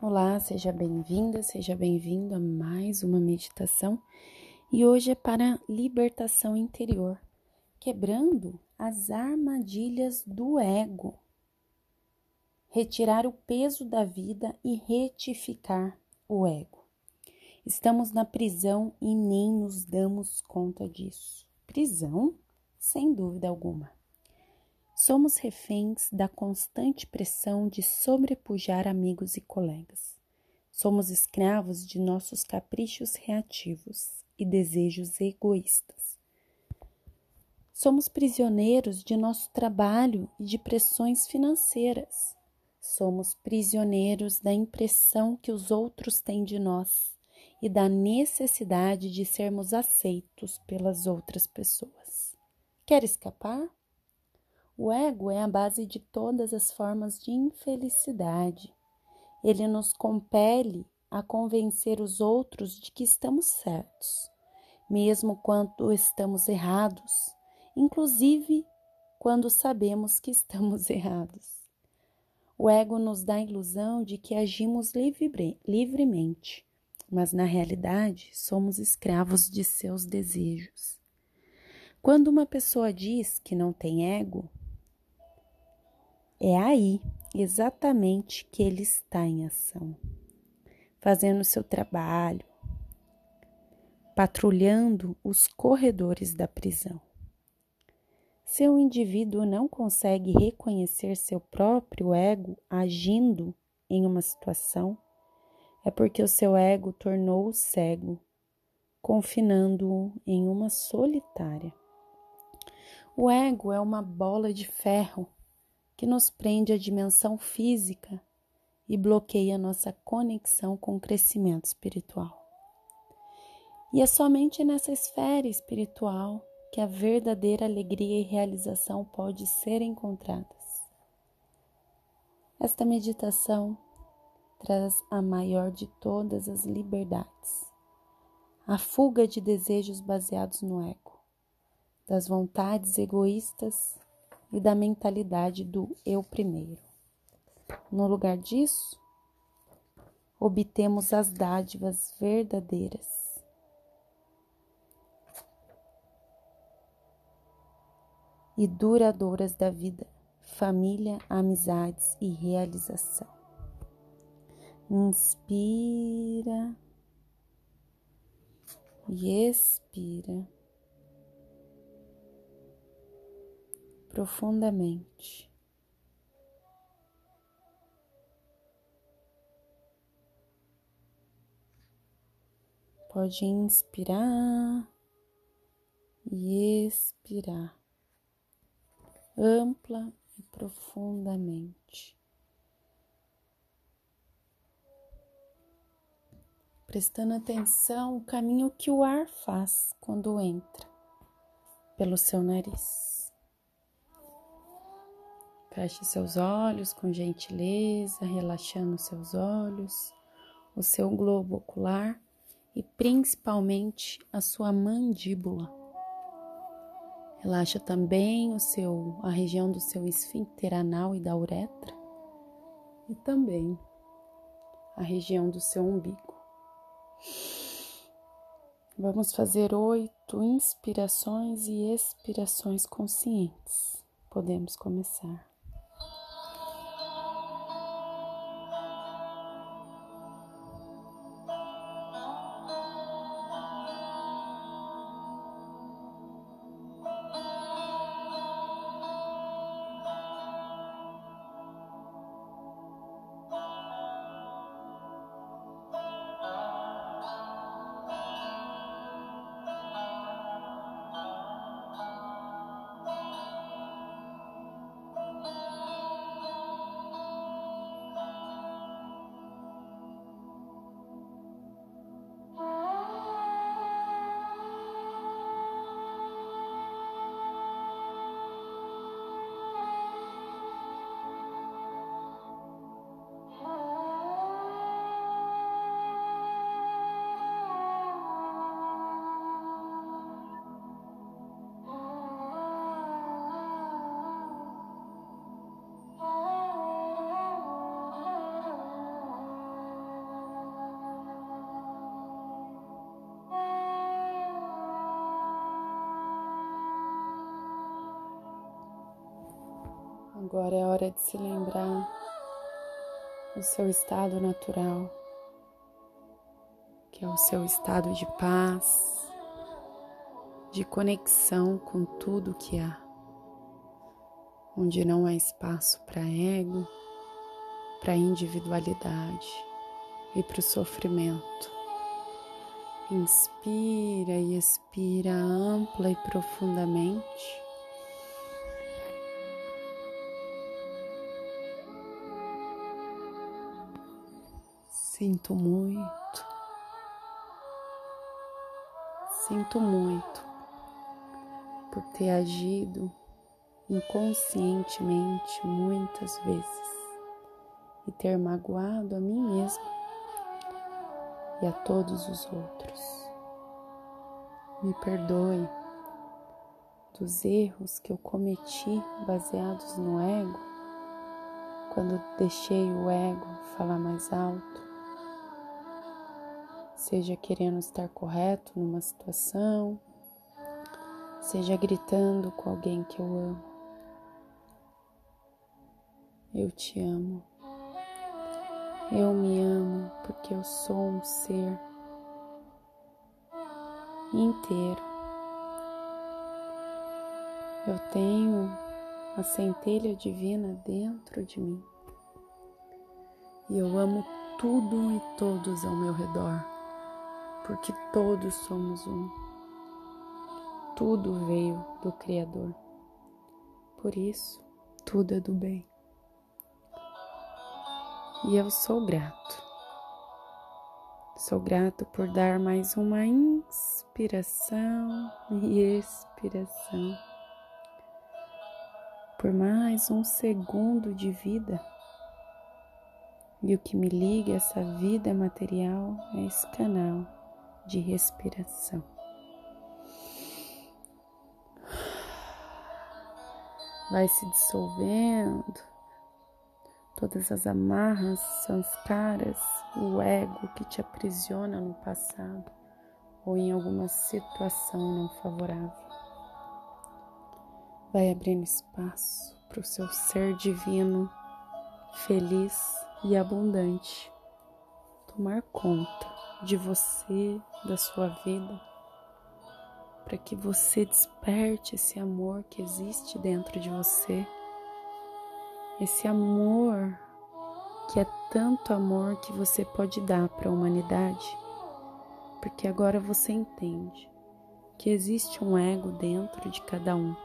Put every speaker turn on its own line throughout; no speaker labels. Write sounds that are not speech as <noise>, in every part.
Olá, seja bem-vinda, seja bem-vindo a mais uma meditação e hoje é para libertação interior, quebrando as armadilhas do ego, retirar o peso da vida e retificar o ego. Estamos na prisão e nem nos damos conta disso. Prisão? Sem dúvida alguma. Somos reféns da constante pressão de sobrepujar amigos e colegas. Somos escravos de nossos caprichos reativos e desejos egoístas. Somos prisioneiros de nosso trabalho e de pressões financeiras. Somos prisioneiros da impressão que os outros têm de nós e da necessidade de sermos aceitos pelas outras pessoas. Quer escapar? O ego é a base de todas as formas de infelicidade. Ele nos compele a convencer os outros de que estamos certos, mesmo quando estamos errados, inclusive quando sabemos que estamos <laughs> errados. O ego nos dá a ilusão de que agimos livre, livremente, mas na realidade somos escravos de seus desejos. Quando uma pessoa diz que não tem ego, é aí exatamente que ele está em ação, fazendo seu trabalho, patrulhando os corredores da prisão. Se o indivíduo não consegue reconhecer seu próprio ego agindo em uma situação, é porque o seu ego tornou-o cego, confinando-o em uma solitária. O ego é uma bola de ferro que nos prende à dimensão física e bloqueia nossa conexão com o crescimento espiritual. E é somente nessa esfera espiritual que a verdadeira alegria e realização pode ser encontradas. Esta meditação traz a maior de todas as liberdades, a fuga de desejos baseados no ego, das vontades egoístas e da mentalidade do eu primeiro. No lugar disso, obtemos as dádivas verdadeiras. E duradouras da vida, família, amizades e realização. Inspira e expira. Profundamente. Pode inspirar e expirar, ampla e profundamente. Prestando atenção o caminho que o ar faz quando entra pelo seu nariz. Feche seus olhos com gentileza, relaxando seus olhos, o seu globo ocular e principalmente a sua mandíbula. Relaxa também o seu, a região do seu esfíncter anal e da uretra e também a região do seu umbigo. Vamos fazer oito inspirações e expirações conscientes. Podemos começar. Agora é hora de se lembrar do seu estado natural, que é o seu estado de paz, de conexão com tudo que há, onde não há espaço para ego, para individualidade e para o sofrimento. Inspira e expira ampla e profundamente. Sinto muito, sinto muito por ter agido inconscientemente muitas vezes e ter magoado a mim mesma e a todos os outros. Me perdoe dos erros que eu cometi baseados no ego, quando deixei o ego falar mais alto seja querendo estar correto numa situação, seja gritando com alguém que eu amo. Eu te amo. Eu me amo porque eu sou um ser inteiro. Eu tenho a centelha divina dentro de mim. E eu amo tudo e todos ao meu redor porque todos somos um. Tudo veio do Criador. Por isso, tudo é do bem. E eu sou grato. Sou grato por dar mais uma inspiração e expiração. Por mais um segundo de vida. E o que me liga a essa vida material é esse canal de respiração. Vai se dissolvendo todas as amarras, sanskaras, o ego que te aprisiona no passado ou em alguma situação não favorável. Vai abrindo espaço para o seu ser divino, feliz e abundante, tomar conta de você, da sua vida, para que você desperte esse amor que existe dentro de você, esse amor que é tanto amor que você pode dar para a humanidade, porque agora você entende que existe um ego dentro de cada um.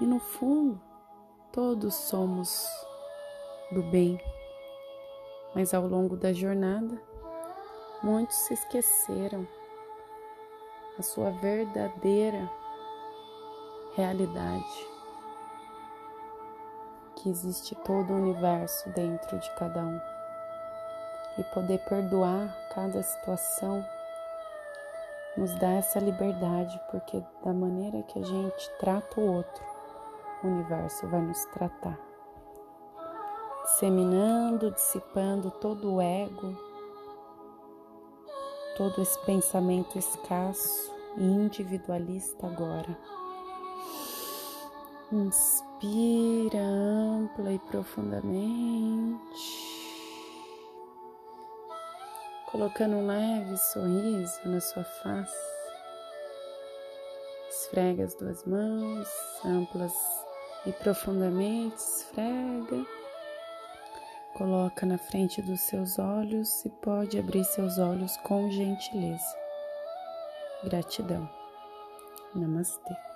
E no fundo, todos somos do bem, mas ao longo da jornada, Muitos se esqueceram a sua verdadeira realidade, que existe todo o universo dentro de cada um. E poder perdoar cada situação nos dá essa liberdade, porque da maneira que a gente trata o outro, o universo vai nos tratar. Disseminando, dissipando todo o ego, todo esse pensamento escasso e individualista agora. Inspira ampla e profundamente, colocando um leve sorriso na sua face. Esfrega as duas mãos amplas e profundamente, esfrega Coloca na frente dos seus olhos e pode abrir seus olhos com gentileza. Gratidão. Namastê.